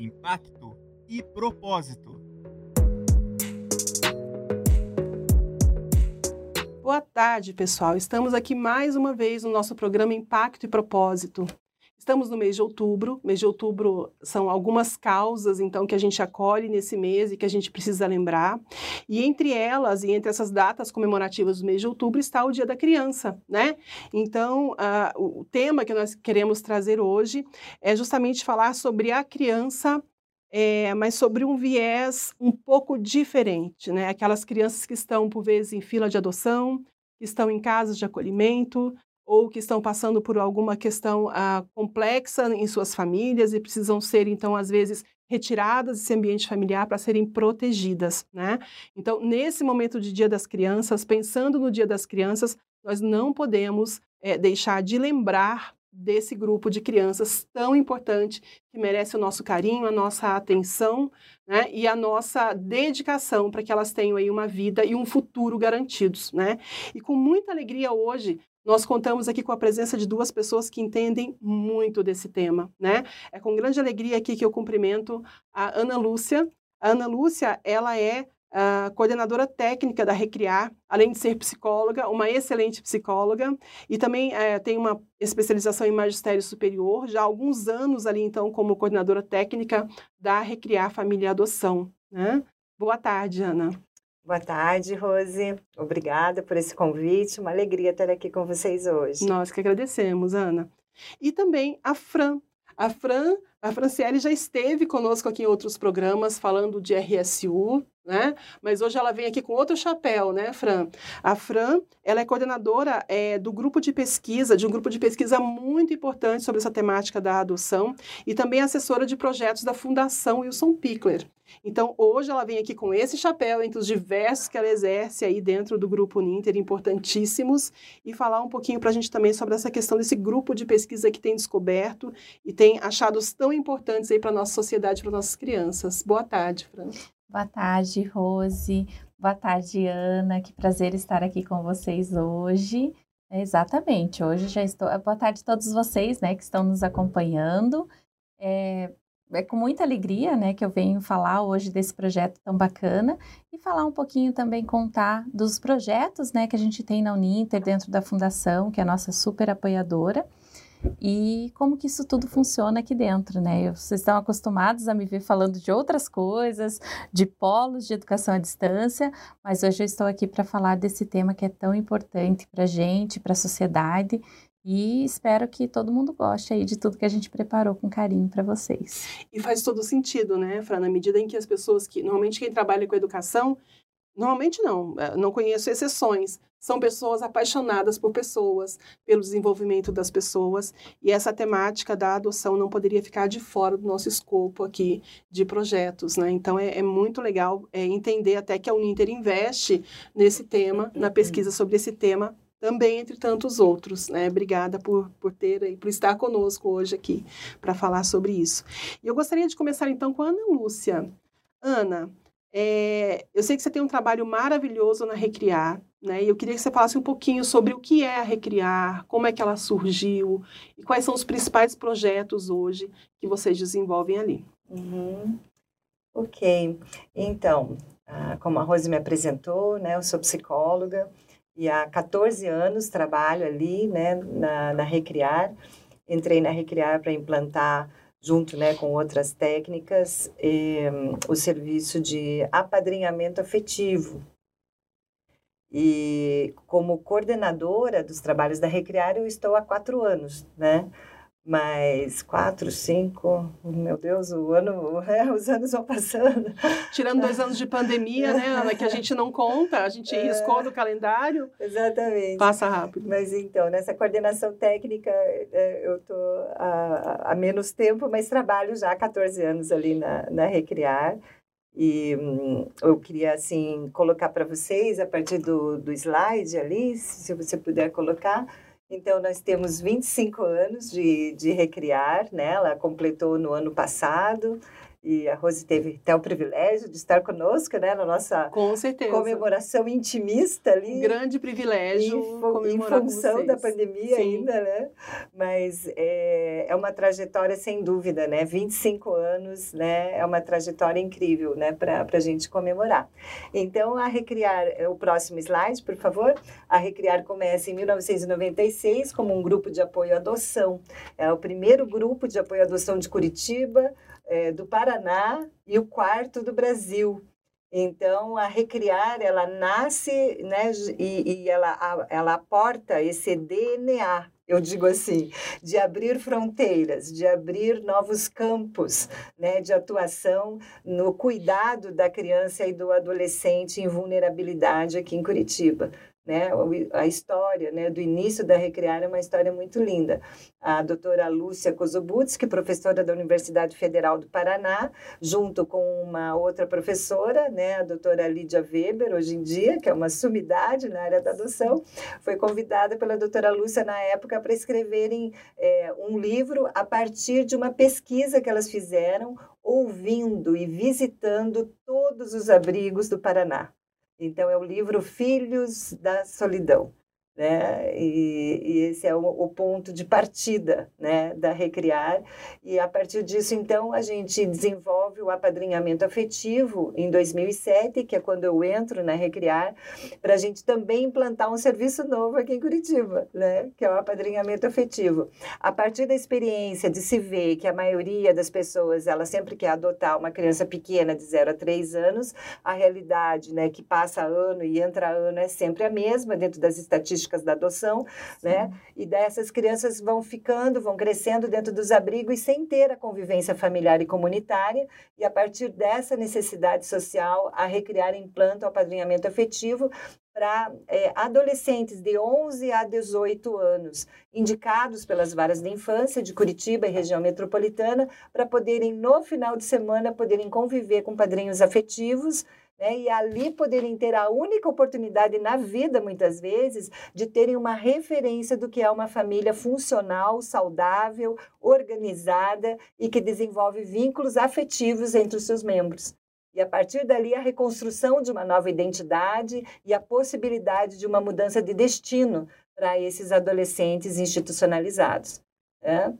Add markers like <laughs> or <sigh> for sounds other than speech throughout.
impacto e propósito. Boa tarde, pessoal. Estamos aqui mais uma vez no nosso programa Impacto e Propósito. Estamos no mês de outubro. Mês de outubro são algumas causas, então, que a gente acolhe nesse mês e que a gente precisa lembrar. E entre elas, e entre essas datas comemorativas do mês de outubro, está o Dia da Criança, né? Então, o tema que nós queremos trazer hoje é justamente falar sobre a criança é, mas sobre um viés um pouco diferente, né? Aquelas crianças que estão, por vezes, em fila de adoção, que estão em casas de acolhimento, ou que estão passando por alguma questão ah, complexa em suas famílias e precisam ser, então, às vezes, retiradas desse ambiente familiar para serem protegidas, né? Então, nesse momento de Dia das Crianças, pensando no Dia das Crianças, nós não podemos é, deixar de lembrar desse grupo de crianças tão importante que merece o nosso carinho, a nossa atenção né, e a nossa dedicação para que elas tenham aí uma vida e um futuro garantidos. Né? E com muita alegria hoje nós contamos aqui com a presença de duas pessoas que entendem muito desse tema, né? É com grande alegria aqui que eu cumprimento a Ana Lúcia. A Ana Lúcia, ela é a coordenadora técnica da Recriar, além de ser psicóloga, uma excelente psicóloga, e também é, tem uma especialização em magistério superior, já há alguns anos ali, então, como coordenadora técnica da Recriar Família e Adoção. Né? Boa tarde, Ana. Boa tarde, Rose. Obrigada por esse convite. Uma alegria estar aqui com vocês hoje. Nós que agradecemos, Ana. E também a Fran. A Fran, a Franciele já esteve conosco aqui em outros programas falando de RSU, né? Mas hoje ela vem aqui com outro chapéu, né, Fran? A Fran, ela é coordenadora é, do grupo de pesquisa, de um grupo de pesquisa muito importante sobre essa temática da adoção e também assessora de projetos da Fundação Wilson Pickler. Então, hoje ela vem aqui com esse chapéu entre os diversos que ela exerce aí dentro do grupo Ninter, importantíssimos, e falar um pouquinho para a gente também sobre essa questão desse grupo de pesquisa que tem descoberto e tem achados tão importantes aí para a nossa sociedade, para nossas crianças. Boa tarde, Fran. Boa tarde, Rose. Boa tarde, Ana. Que prazer estar aqui com vocês hoje. exatamente, hoje já estou. Boa tarde a todos vocês, né, que estão nos acompanhando. É, é com muita alegria, né, que eu venho falar hoje desse projeto tão bacana e falar um pouquinho também, contar dos projetos, né, que a gente tem na Uninter dentro da fundação, que é a nossa super apoiadora e como que isso tudo funciona aqui dentro, né? Vocês estão acostumados a me ver falando de outras coisas, de polos de educação à distância, mas hoje eu estou aqui para falar desse tema que é tão importante para a gente, para a sociedade. E espero que todo mundo goste aí de tudo que a gente preparou com carinho para vocês. E faz todo sentido, né, Fran? Na medida em que as pessoas que. Normalmente, quem trabalha com educação Normalmente não, eh, não conheço exceções. São pessoas apaixonadas por pessoas, pelo desenvolvimento das pessoas, e essa temática da adoção não poderia ficar de fora do nosso escopo aqui de projetos, né? Então é, é muito legal é, entender até que a Uninter investe nesse tema, na pesquisa sobre esse tema também entre tantos outros, né? Obrigada por, por ter e por estar conosco hoje aqui para falar sobre isso. E eu gostaria de começar então com a Ana Lúcia. Ana, é, eu sei que você tem um trabalho maravilhoso na Recriar, né? E eu queria que você falasse um pouquinho sobre o que é a Recriar, como é que ela surgiu e quais são os principais projetos hoje que vocês desenvolvem ali. Uhum. Ok, então, como a Rose me apresentou, né? Eu sou psicóloga e há 14 anos trabalho ali, né? Na, na Recriar. Entrei na Recriar para implantar junto né, com outras técnicas, o serviço de apadrinhamento afetivo. E como coordenadora dos trabalhos da Recriar, eu estou há quatro anos, né? Mas quatro, cinco, meu Deus, o ano, <laughs> é, os anos vão passando. Tirando dois <laughs> anos de pandemia, né, Ana, que a gente não conta, a gente é, riscou do calendário. Exatamente. Passa rápido. Mas então, nessa coordenação técnica, é, eu estou há, há menos tempo, mas trabalho já há 14 anos ali na, na Recriar. E hum, eu queria, assim, colocar para vocês, a partir do, do slide ali, se você puder colocar, então, nós temos 25 anos de, de Recriar, né? Ela completou no ano passado. E a Rose teve até o privilégio de estar conosco, né, na nossa Com certeza. comemoração intimista ali. Um grande privilégio em, em função da pandemia Sim. ainda, né? Mas é, é uma trajetória sem dúvida, né? 25 anos, né? É uma trajetória incrível, né? Para a gente comemorar. Então, a Recriar, é o próximo slide, por favor. A Recriar começa em 1996 como um grupo de apoio à adoção. É o primeiro grupo de apoio à adoção de Curitiba, é, do Paraná e o quarto do Brasil. Então, a Recriar, ela nasce né, e, e ela, ela aporta esse DNA, eu digo assim, de abrir fronteiras, de abrir novos campos né, de atuação no cuidado da criança e do adolescente em vulnerabilidade aqui em Curitiba né? A história né, do início da Recriar é uma história muito linda. A doutora Lúcia Kozobutsky, professora da Universidade Federal do Paraná, junto com uma outra professora, né, a doutora Lídia Weber, hoje em dia, que é uma sumidade na área da adoção, foi convidada pela doutora Lúcia na época para escreverem é, um livro a partir de uma pesquisa que elas fizeram, ouvindo e visitando todos os abrigos do Paraná. Então, é o livro Filhos da Solidão né? E, e esse é o, o, ponto de partida, né, da Recriar. E a partir disso, então, a gente desenvolve o apadrinhamento afetivo em 2007, que é quando eu entro na Recriar, para a gente também implantar um serviço novo aqui em Curitiba, né, que é o apadrinhamento afetivo. A partir da experiência de se ver que a maioria das pessoas, ela sempre quer adotar uma criança pequena de 0 a 3 anos, a realidade, né, que passa ano e entra ano é sempre a mesma dentro das estatísticas políticas da adoção, né? E dessas crianças vão ficando, vão crescendo dentro dos abrigos sem ter a convivência familiar e comunitária, e a partir dessa necessidade social, a recriar implanta o apadrinhamento afetivo para é, adolescentes de 11 a 18 anos, indicados pelas varas de infância de Curitiba e região metropolitana, para poderem, no final de semana, poderem conviver com padrinhos afetivos né? E ali poderem ter a única oportunidade na vida, muitas vezes, de terem uma referência do que é uma família funcional, saudável, organizada e que desenvolve vínculos afetivos entre os seus membros. E a partir dali, a reconstrução de uma nova identidade e a possibilidade de uma mudança de destino para esses adolescentes institucionalizados. Né?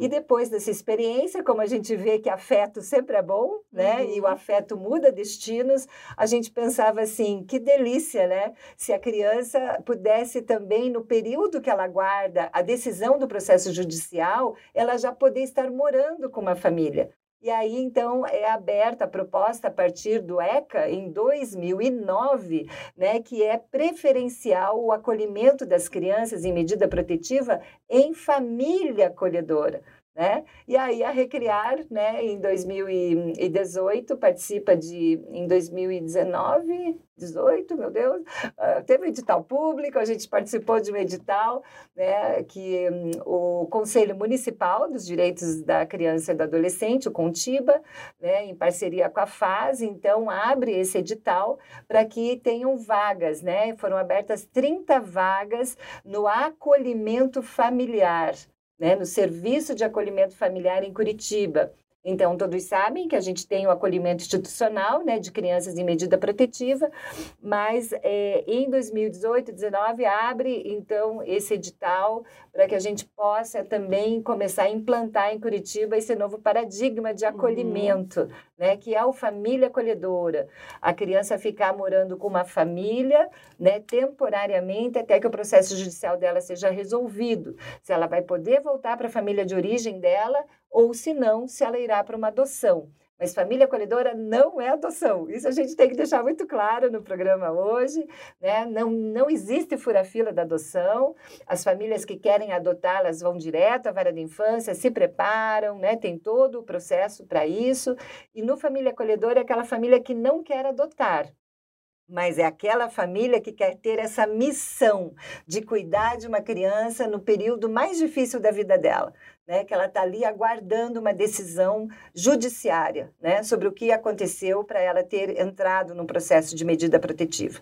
E depois dessa experiência, como a gente vê que afeto sempre é bom, né? Uhum. E o uhum. afeto muda destinos, a gente pensava assim, que delícia, né? Se a criança pudesse também, no período que ela guarda a decisão do processo judicial, ela já poder estar morando com uma família. E aí, então, é aberta a proposta a partir do ECA, em 2009, né, que é preferencial o acolhimento das crianças em medida protetiva em família acolhedora. Né? E aí a Recriar, né, em 2018, participa de, em 2019, 18, meu Deus, uh, teve um edital público, a gente participou de um edital, né, que um, o Conselho Municipal dos Direitos da Criança e do Adolescente, o CONTIBA, né, em parceria com a FAS, então abre esse edital para que tenham vagas, né, foram abertas 30 vagas no acolhimento familiar, né, no Serviço de Acolhimento Familiar em Curitiba. Então, todos sabem que a gente tem o acolhimento institucional né, de crianças em medida protetiva, mas é, em 2018, 2019, abre então esse edital para que a gente possa também começar a implantar em Curitiba esse novo paradigma de acolhimento, uhum. né, que é o família acolhedora. A criança ficar morando com uma família né, temporariamente até que o processo judicial dela seja resolvido. Se ela vai poder voltar para a família de origem dela ou se não, se ela irá para uma adoção. Mas família acolhedora não é adoção. Isso a gente tem que deixar muito claro no programa hoje. Né? Não, não existe fura-fila da adoção. As famílias que querem adotar, elas vão direto à vara de infância, se preparam, né? tem todo o processo para isso. E no família acolhedora é aquela família que não quer adotar, mas é aquela família que quer ter essa missão de cuidar de uma criança no período mais difícil da vida dela né, que ela está ali aguardando uma decisão judiciária né, sobre o que aconteceu para ela ter entrado no processo de medida protetiva.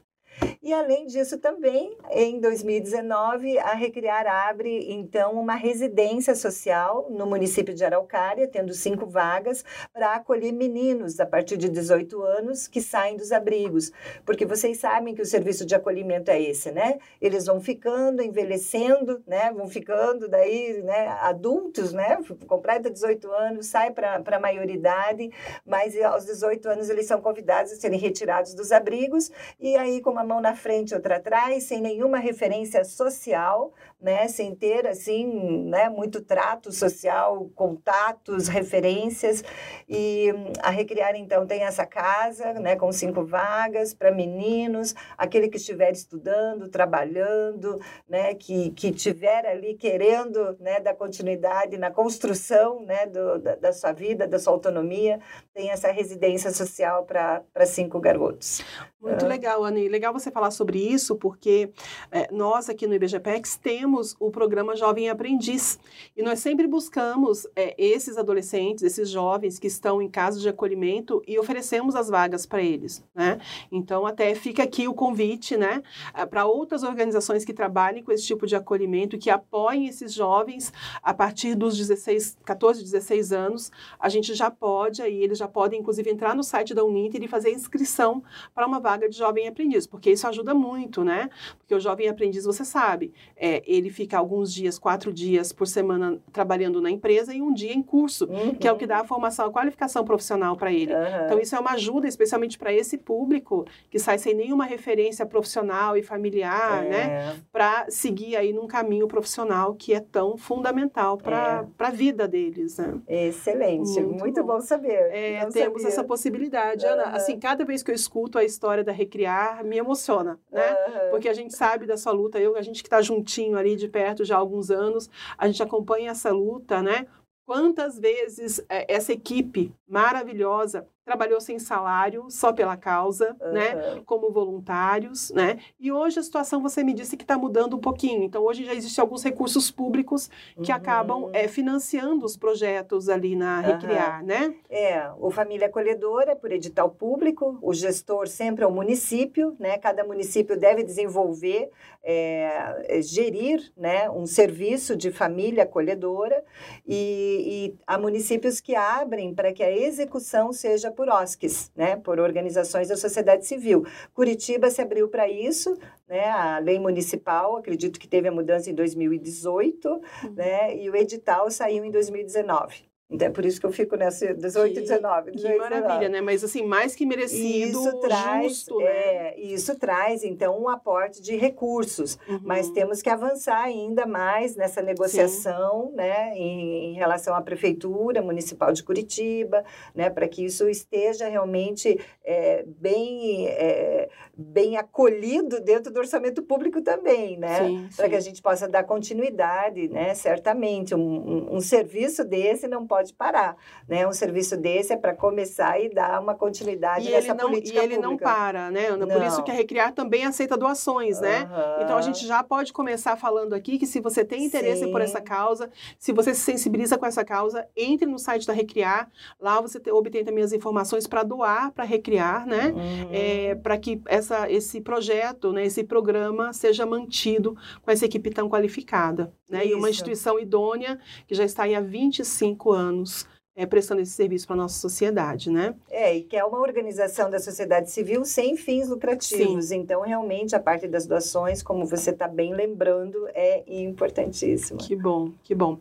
E além disso também, em 2019, a Recriar abre então uma residência social no município de Araucária, tendo cinco vagas para acolher meninos a partir de 18 anos que saem dos abrigos, porque vocês sabem que o serviço de acolhimento é esse, né? Eles vão ficando, envelhecendo, né? Vão ficando daí, né? Adultos, né? Completa 18 anos, sai para a maioridade, mas aos 18 anos eles são convidados a serem retirados dos abrigos e aí com uma mão na frente, outra atrás, sem nenhuma referência social, né, sem ter assim, né, muito trato social, contatos, referências. E a Recriar então tem essa casa, né, com cinco vagas para meninos, aquele que estiver estudando, trabalhando, né, que que tiver ali querendo, né, dar continuidade na construção, né, do, da, da sua vida, da sua autonomia, tem essa residência social para cinco garotos. Muito é. legal, Anne. Legal você falar sobre isso, porque é, nós aqui no IBGPEX temos o programa Jovem Aprendiz. E nós sempre buscamos é, esses adolescentes, esses jovens que estão em casa de acolhimento e oferecemos as vagas para eles. Né? Então, até fica aqui o convite né, para outras organizações que trabalhem com esse tipo de acolhimento, que apoiem esses jovens a partir dos 16, 14, 16 anos. A gente já pode, aí eles já podem, inclusive, entrar no site da Uninter e fazer inscrição para uma vaga de jovem aprendiz, porque isso ajuda muito, né? Porque o jovem aprendiz, você sabe, é, ele fica alguns dias, quatro dias por semana trabalhando na empresa e um dia em curso, uhum. que é o que dá a formação, a qualificação profissional para ele. Uhum. Então, isso é uma ajuda, especialmente para esse público que sai sem nenhuma referência profissional e familiar, é. né? Para seguir aí num caminho profissional que é tão fundamental para é. a vida deles, né? Excelente, muito, muito bom. bom. saber. É, temos sabia. essa possibilidade. Uhum. Ana, assim, cada vez que eu escuto a história da Recriar me emociona, né? Uhum. Porque a gente sabe da sua luta, eu, a gente que está juntinho ali de perto já há alguns anos, a gente acompanha essa luta, né? Quantas vezes é, essa equipe maravilhosa trabalhou sem salário, só pela causa, uhum. né? Como voluntários, né? E hoje a situação, você me disse que está mudando um pouquinho. Então, hoje já existem alguns recursos públicos que uhum. acabam é, financiando os projetos ali na Recriar, uhum. né? É, o Família Acolhedora, por edital público, o gestor sempre é o município, né? Cada município deve desenvolver, é, gerir, né? Um serviço de família acolhedora e, e há municípios que abrem para que a execução seja por OSCs, né, por organizações da sociedade civil. Curitiba se abriu para isso, né, a lei municipal, acredito que teve a mudança em 2018, uhum. né, e o edital saiu em 2019. Então é por isso que eu fico nessa 18 e 19. 18, que maravilha, 19. né? Mas assim, mais que merecido, isso traz, justo, né? É, isso traz, então, um aporte de recursos. Uhum. Mas temos que avançar ainda mais nessa negociação, Sim. né? Em, em, relação à Prefeitura Municipal de Curitiba, né? Para que isso esteja realmente é, bem, é, bem acolhido dentro do orçamento público também, né? Para que a gente possa dar continuidade, né? Certamente, um, um, um serviço desse não pode pode parar. Né? Um serviço desse é para começar e dar uma continuidade e nessa ele não, política E ele pública. não para, né, Ana? Por não. isso que a Recriar também aceita doações, né? Uhum. Então a gente já pode começar falando aqui que se você tem interesse Sim. por essa causa, se você se sensibiliza com essa causa, entre no site da Recriar. Lá você te, obtém também as informações para doar para Recriar, né? Uhum. É, para que essa, esse projeto, né, esse programa seja mantido com essa equipe tão qualificada. Né? E uma instituição idônea que já está aí há 25 anos anos é, prestando esse serviço para a nossa sociedade, né? É, e que é uma organização da sociedade civil sem fins lucrativos. Sim. Então, realmente, a parte das doações, como você está bem lembrando, é importantíssima. Que bom, que bom.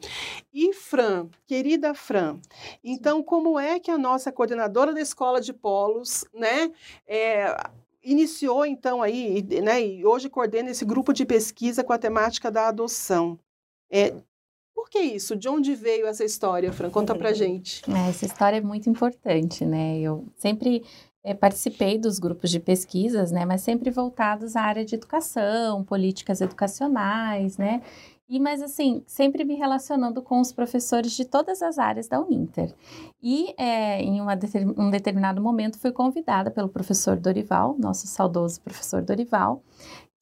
E, Fran, querida Fran, então, como é que a nossa coordenadora da Escola de Polos, né, é, iniciou, então, aí, né, e hoje coordena esse grupo de pesquisa com a temática da adoção? É, por que isso? De onde veio essa história, Fran? Conta pra gente. É, essa história é muito importante, né? Eu sempre é, participei dos grupos de pesquisas, né? Mas sempre voltados à área de educação, políticas educacionais, né? E, mas assim, sempre me relacionando com os professores de todas as áreas da Uninter. E é, em uma, um determinado momento fui convidada pelo professor Dorival, nosso saudoso professor Dorival,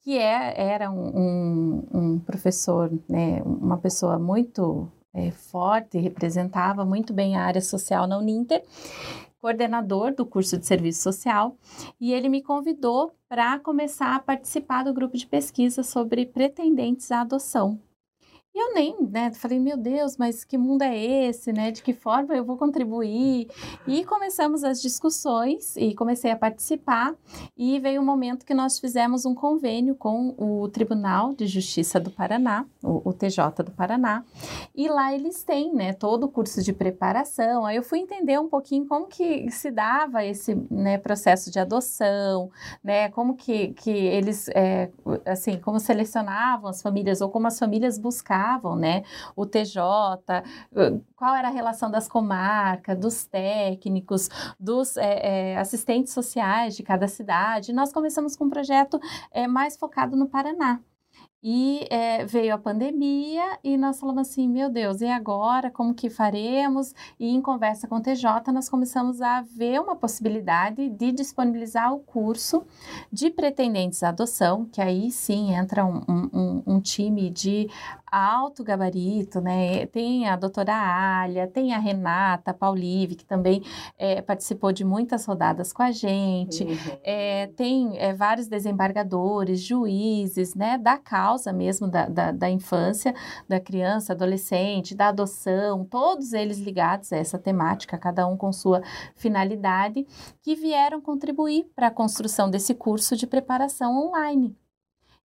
que é, era um, um, um professor, né, uma pessoa muito é, forte, representava muito bem a área social na Uninter, coordenador do curso de serviço social, e ele me convidou para começar a participar do grupo de pesquisa sobre pretendentes à adoção. E eu nem, né, falei, meu Deus, mas que mundo é esse, né? De que forma eu vou contribuir? E começamos as discussões e comecei a participar e veio o um momento que nós fizemos um convênio com o Tribunal de Justiça do Paraná, o, o TJ do Paraná, e lá eles têm, né, todo o curso de preparação. Aí eu fui entender um pouquinho como que se dava esse, né, processo de adoção, né, como que, que eles, é, assim, como selecionavam as famílias ou como as famílias buscavam né? O TJ, qual era a relação das comarcas, dos técnicos, dos é, é, assistentes sociais de cada cidade. Nós começamos com um projeto é, mais focado no Paraná. E é, veio a pandemia e nós falamos assim, meu Deus, e agora? Como que faremos? E em conversa com o TJ, nós começamos a ver uma possibilidade de disponibilizar o curso de pretendentes à adoção, que aí sim entra um, um, um time de alto gabarito, né? Tem a doutora Alia, tem a Renata Paulive, que também é, participou de muitas rodadas com a gente, uhum. é, tem é, vários desembargadores, juízes, né? Da causa mesmo da, da, da, infância, da criança, adolescente, da adoção, todos eles ligados a essa temática, cada um com sua finalidade, que vieram contribuir para a construção desse curso de preparação online.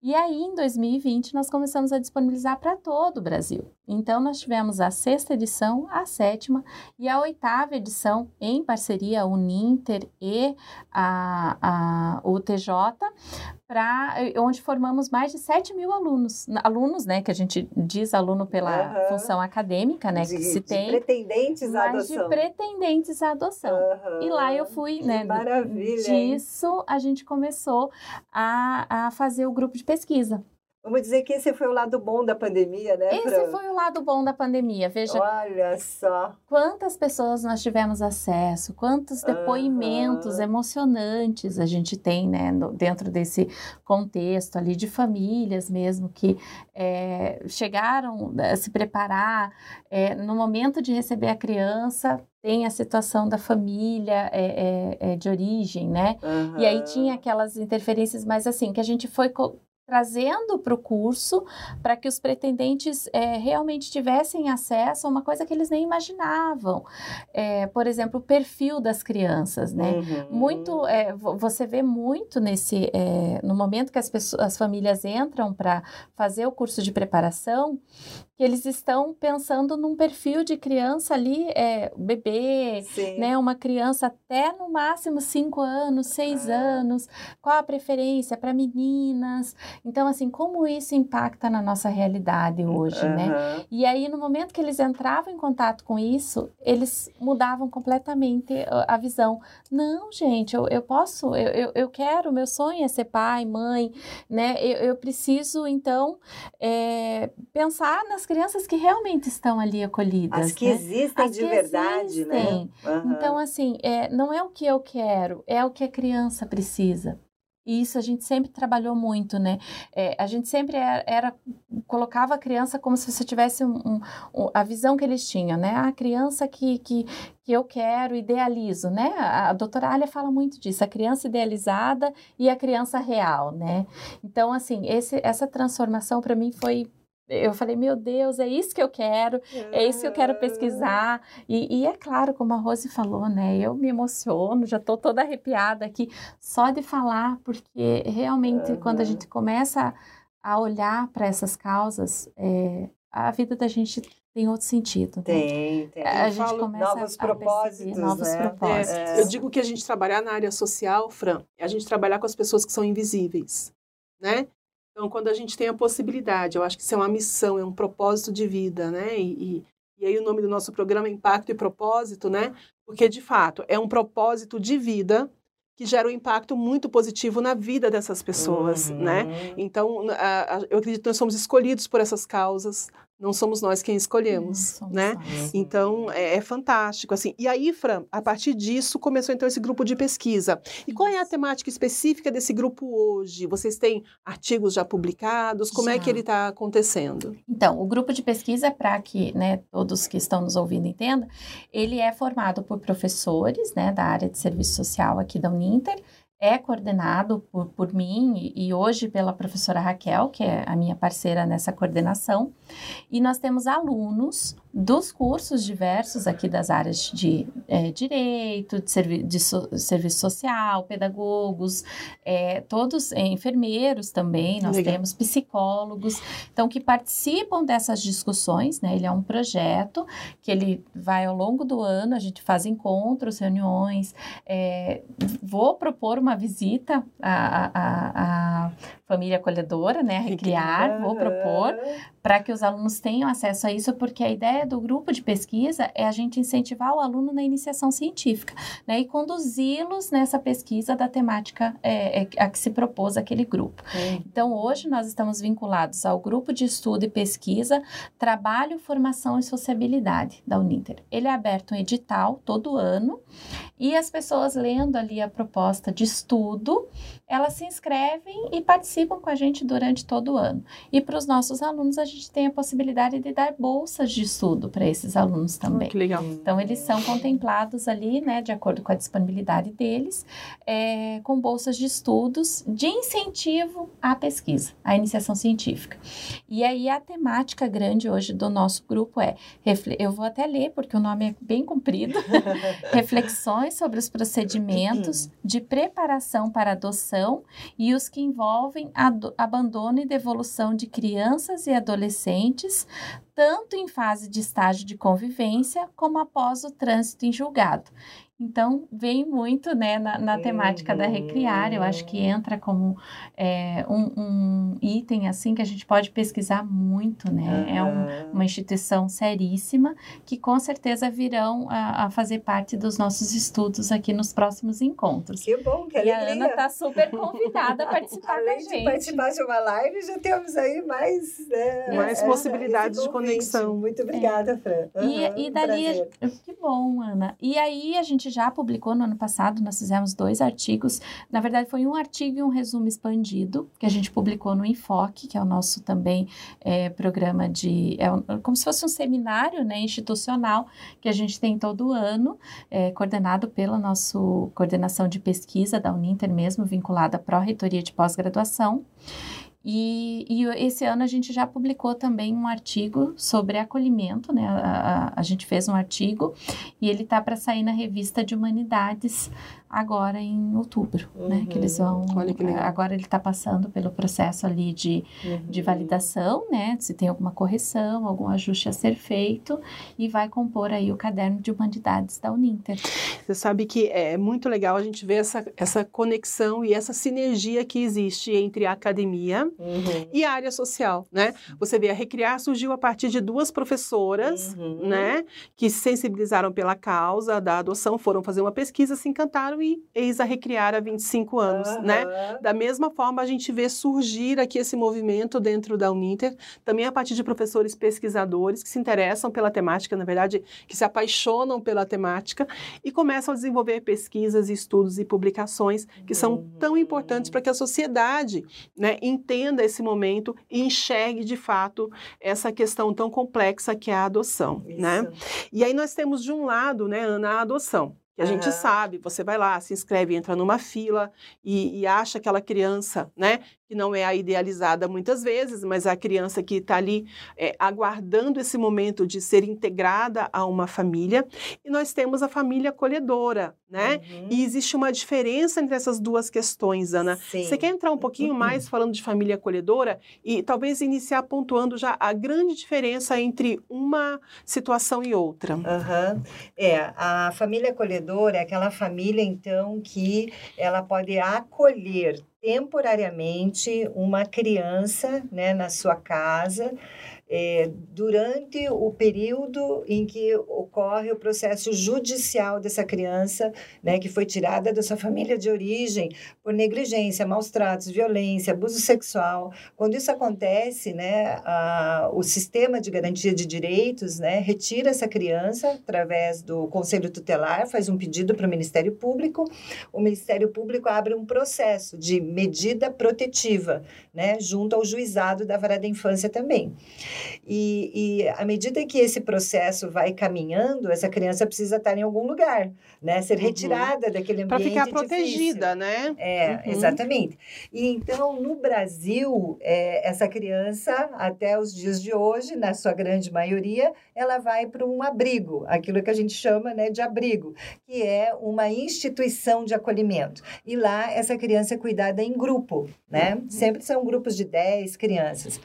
E aí, em 2020, nós começamos a disponibilizar para todo o Brasil. Então, nós tivemos a sexta edição, a sétima e a oitava edição em parceria Uninter e a, a, o TJ, pra, onde formamos mais de 7 mil alunos. Alunos, né, que a gente diz aluno pela uhum. função acadêmica, né, de, que se tem. pretendentes à adoção. de pretendentes à adoção. Uhum. E lá eu fui, que né, maravilha, disso hein? a gente começou a, a fazer o grupo de pesquisa. Vamos dizer que esse foi o lado bom da pandemia, né? Esse Fran? foi o lado bom da pandemia. Veja. Olha só. Quantas pessoas nós tivemos acesso, quantos depoimentos uhum. emocionantes a gente tem, né, no, dentro desse contexto ali de famílias mesmo que é, chegaram a se preparar é, no momento de receber a criança tem a situação da família é, é, é de origem, né? Uhum. E aí tinha aquelas interferências, mas assim, que a gente foi trazendo para o curso para que os pretendentes é, realmente tivessem acesso a uma coisa que eles nem imaginavam. É, por exemplo, o perfil das crianças, né? Uhum. Muito, é, você vê muito nesse, no momento que as, pessoas, as famílias entram para fazer o curso de preparação, que eles estão pensando num perfil de criança ali, é, bebê, Sim. né? Uma criança até no máximo cinco anos, seis ah. anos, qual a preferência para meninas. Então, assim, como isso impacta na nossa realidade hoje, uhum. né? E aí, no momento que eles entravam em contato com isso, eles mudavam completamente a visão. Não, gente, eu, eu posso, eu, eu, eu quero, meu sonho é ser pai, mãe, né? Eu, eu preciso, então, é, pensar nas crianças que realmente estão ali acolhidas. As que né? existem As de que verdade, né? existem. né? Uhum. Então, assim, é, não é o que eu quero, é o que a criança precisa. E isso a gente sempre trabalhou muito, né? É, a gente sempre era, era, colocava a criança como se você tivesse um, um, um, a visão que eles tinham, né? A criança que, que, que eu quero, idealizo, né? A, a doutora Alia fala muito disso, a criança idealizada e a criança real, né? Então, assim, esse, essa transformação para mim foi eu falei, meu Deus, é isso que eu quero, é isso que eu quero pesquisar. E, e, é claro, como a Rose falou, né? Eu me emociono, já estou toda arrepiada aqui só de falar, porque realmente uhum. quando a gente começa a olhar para essas causas, é, a vida da gente tem outro sentido. Né? Tem, tem. A eu gente começa novos a propósitos, novos né? propósitos. É, eu digo que a gente trabalhar na área social, Fran, é a gente trabalhar com as pessoas que são invisíveis, né? Então, quando a gente tem a possibilidade, eu acho que isso é uma missão, é um propósito de vida, né? E, e, aí o nome do nosso programa é Impacto e Propósito, né? Porque, de fato, é um propósito de vida que gera um impacto muito positivo na vida dessas pessoas, né? uhum. né? Então, a, a, eu acredito que nós somos escolhidos por essas causas, não somos nós quem escolhemos, né? Nós. Então é, é, fantástico assim. E aí, Fran, a partir disso começou então esse grupo de pesquisa. E qual é a temática específica desse grupo hoje? Vocês têm artigos já publicados? Como já. é que ele está acontecendo? Então, o grupo de pesquisa, para que né, todos que estão nos ouvindo entendam, ele é formado por professores né, da área de serviço social aqui da Uninter é coordenado por, por mim e, e, hoje pela professora Raquel, que é a minha parceira nessa coordenação. E nós temos alunos dos cursos diversos aqui das áreas de é, direito, de, servi de so serviço social, pedagogos, é, todos é, enfermeiros também, nós Legal. temos psicólogos, então que participam dessas discussões, né? Ele é um projeto que ele vai ao longo do ano, a gente faz encontros, reuniões, é, vou propor uma visita à, à, à família acolhedora, né? Recriar, vou propor para que os alunos tenham acesso a isso, porque a ideia do grupo de pesquisa é a gente incentivar o aluno na iniciação científica, né, e conduzi-los nessa pesquisa da temática é, é, a que se propôs aquele grupo. Então, hoje nós estamos vinculados ao grupo de estudo e pesquisa Trabalho, Formação e Sociabilidade da Uninter. Ele é aberto um edital todo ano e as pessoas lendo ali a proposta de estudo, elas se inscrevem e participam com a gente durante todo o ano. E para os nossos alunos, a gente tem a possibilidade de dar bolsas de estudo para esses alunos também. que legal. Então, eles são contemplados ali, né, de acordo com a disponibilidade deles, é, com bolsas de estudos de incentivo à pesquisa, à iniciação científica. E aí, a temática grande hoje do nosso grupo é, eu vou até ler, porque o nome é bem comprido, <laughs> reflexões sobre os procedimentos de preparação para adoção e os que envolvem abandono e devolução de crianças e adolescentes tanto em fase de estágio de convivência como após o trânsito em julgado. Então, vem muito né, na, na temática da Recriar, eu acho que entra como é, um, um, item assim que a gente pode pesquisar muito, né? Uhum. É um, uma instituição seríssima que com certeza virão a, a, fazer parte dos nossos estudos aqui nos próximos encontros. Que bom, que e alegria. a Ana está super convidada a <laughs> participar Além com a gente. de participar de uma live, já temos aí mais... Né, mais possibilidades de conexão. Muito obrigada, Fran. Uhum, e, e dali... Que bom, Ana. E aí a gente já publicou no ano passado, nós fizemos dois artigos. Na verdade, foi um artigo e um resumo expandido, que a gente publicou no Enfoque, que é o nosso também é, programa de. É como se fosse um seminário né, institucional que a gente tem todo ano, é, coordenado pela nossa coordenação de pesquisa da Uninter mesmo, vinculada à Pró-Reitoria de Pós-Graduação. E, e, esse ano a gente já publicou também um artigo sobre acolhimento, né? A, a, a gente fez um artigo e ele tá para sair na revista de Humanidades agora em outubro, uhum. né? Que eles vão. Olha que legal. Agora ele está passando pelo processo ali de, uhum. de validação, né? Se tem alguma correção, algum ajuste a ser feito e vai compor aí o caderno de humanidades da Uninter. Você sabe que é muito legal a gente ver essa, essa conexão e essa sinergia que existe entre a academia uhum. e a área social, né? Você vê, a Recriar surgiu a partir de duas professoras, uhum. né? Que se sensibilizaram pela causa da adoção, foram fazer uma pesquisa, se encantaram e eis a recriar há 25 anos, uhum. né? Da mesma forma, a gente vê surgir aqui esse movimento dentro da Uninter, também a partir de professores pesquisadores que se interessam pela temática, na verdade, que se apaixonam pela temática e começam a desenvolver pesquisas, estudos e publicações que são uhum. tão importantes para que a sociedade, né, entenda esse momento e enxergue de fato essa questão tão complexa que é a adoção, né? Isso. né? E aí nós temos de um lado, né, Ana, a adoção que a uhum. gente sabe, você vai lá, se inscreve, entra numa fila e, e acha aquela criança, né, que não é a idealizada muitas vezes, mas a criança que está ali é, aguardando esse momento de ser integrada a uma família. E nós temos a família acolhedora, né? Uhum. E existe uma diferença entre essas duas questões, Ana. Sim. Você quer entrar um pouquinho uhum. mais falando de família acolhedora e talvez iniciar pontuando já a grande diferença entre uma situação e outra? Uhum. É, a família acolhedora é aquela família, então, que ela pode acolher temporariamente uma criança né, na sua casa é, durante o período em que ocorre o processo judicial dessa criança, né, que foi tirada da sua família de origem por negligência, maus tratos, violência, abuso sexual. Quando isso acontece, né, a, o sistema de garantia de direitos né, retira essa criança através do Conselho Tutelar, faz um pedido para o Ministério Público, o Ministério Público abre um processo de medida protetiva, né, junto ao juizado da vara da infância também. E, e à medida que esse processo vai caminhando, essa criança precisa estar em algum lugar, né? Ser uhum. retirada uhum. daquele ambiente Para ficar protegida, difícil. né? É, uhum. exatamente. E então, no Brasil, é, essa criança, até os dias de hoje, na sua grande maioria, ela vai para um abrigo, aquilo que a gente chama né, de abrigo, que é uma instituição de acolhimento. E lá, essa criança é cuidada em grupo, né? Uhum. Sempre são grupos de 10 crianças.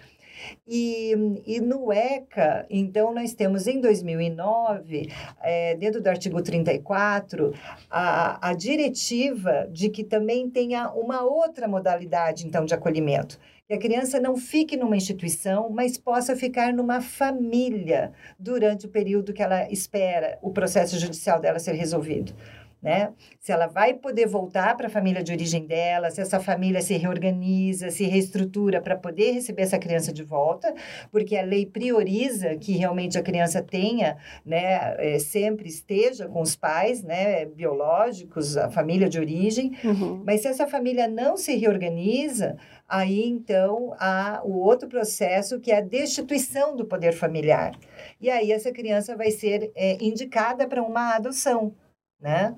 E, e no ECA, então, nós temos em 2009, é, dentro do artigo 34, a, a diretiva de que também tenha uma outra modalidade, então, de acolhimento. Que a criança não fique numa instituição, mas possa ficar numa família durante o período que ela espera o processo judicial dela ser resolvido né? Se ela vai poder voltar para a família de origem dela, se essa família se reorganiza, se reestrutura para poder receber essa criança de volta, porque a lei prioriza que realmente a criança tenha, né, é, sempre esteja com os pais, né, biológicos, a família de origem. Uhum. Mas se essa família não se reorganiza, aí então há o outro processo que é a destituição do poder familiar. E aí essa criança vai ser é, indicada para uma adoção né?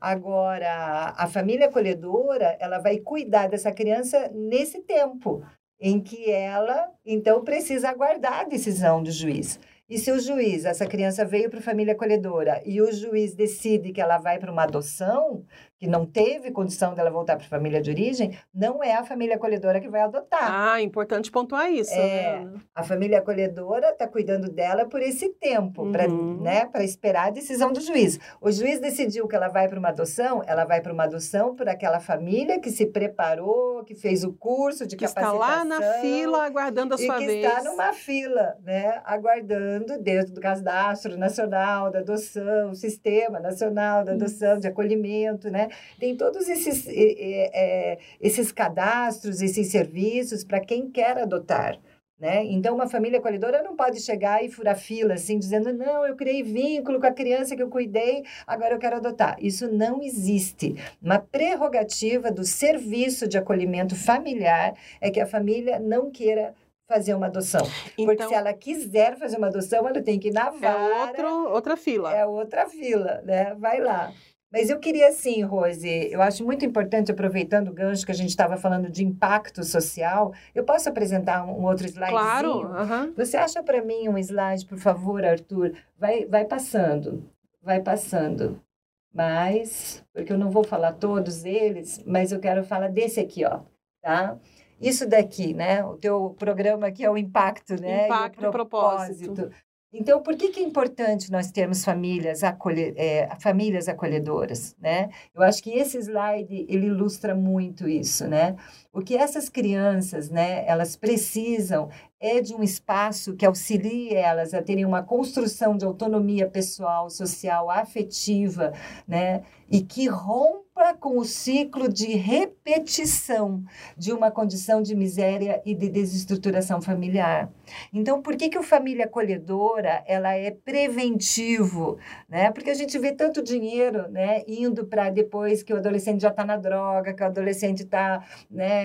Agora, a família acolhedora, ela vai cuidar dessa criança nesse tempo em que ela, então, precisa aguardar a decisão do juiz. E se o juiz, essa criança veio para a família acolhedora e o juiz decide que ela vai para uma adoção, que não teve condição dela voltar para a família de origem, não é a família acolhedora que vai adotar. Ah, importante pontuar isso. É, né? a família acolhedora está cuidando dela por esse tempo, uhum. para né, esperar a decisão do juiz. O juiz decidiu que ela vai para uma adoção, ela vai para uma adoção por aquela família que se preparou, que fez o curso de que capacitação. está lá na fila aguardando a sua e que vez. está numa fila, né, aguardando dentro do cadastro nacional da adoção, sistema nacional da adoção, de acolhimento, né? Tem todos esses, é, esses cadastros, esses serviços para quem quer adotar. Né? Então, uma família acolhedora não pode chegar e furar fila, assim, dizendo, não, eu criei vínculo com a criança que eu cuidei, agora eu quero adotar. Isso não existe. Uma prerrogativa do serviço de acolhimento familiar é que a família não queira fazer uma adoção. Então, Porque se ela quiser fazer uma adoção, ela tem que ir na é vara. É outro, outra fila. É outra fila, né? Vai lá. Mas eu queria, assim, Rose, eu acho muito importante, aproveitando o gancho que a gente estava falando de impacto social, eu posso apresentar um outro slide? Claro. Uhum. Você acha para mim um slide, por favor, Arthur? Vai, vai passando, vai passando. Mas, porque eu não vou falar todos eles, mas eu quero falar desse aqui, ó, tá? Isso daqui, né? O teu programa aqui é o impacto, né? Impacto e propósito. propósito. Então, por que, que é importante nós termos famílias, acolhe, é, famílias acolhedoras, né? Eu acho que esse slide, ele ilustra muito isso, né? O que essas crianças, né, elas precisam é de um espaço que auxilie elas a terem uma construção de autonomia pessoal, social, afetiva, né? E que rompa com o ciclo de repetição de uma condição de miséria e de desestruturação familiar. Então, por que, que o família acolhedora ela é preventivo? Né? Porque a gente vê tanto dinheiro né, indo para depois que o adolescente já está na droga, que o adolescente está né,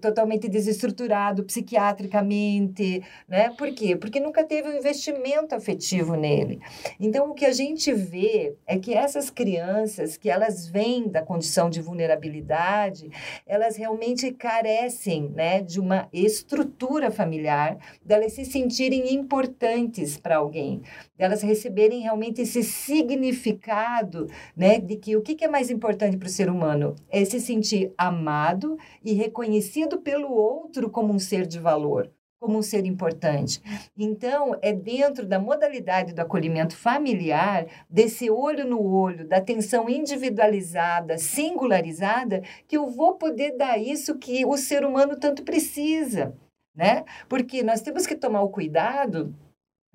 totalmente desestruturado psiquiatricamente. Né? Por quê? Porque nunca teve um investimento afetivo nele. Então, o que a gente vê é que essas crianças, que elas vêm da condição de vulnerabilidade, elas realmente carecem né, de uma estrutura familiar, delas elas se sentirem importantes para alguém, delas receberem realmente esse significado, né, de que o que é mais importante para o ser humano é se sentir amado e reconhecido pelo outro como um ser de valor como um ser importante. Então, é dentro da modalidade do acolhimento familiar, desse olho no olho, da atenção individualizada, singularizada, que eu vou poder dar isso que o ser humano tanto precisa, né? Porque nós temos que tomar o cuidado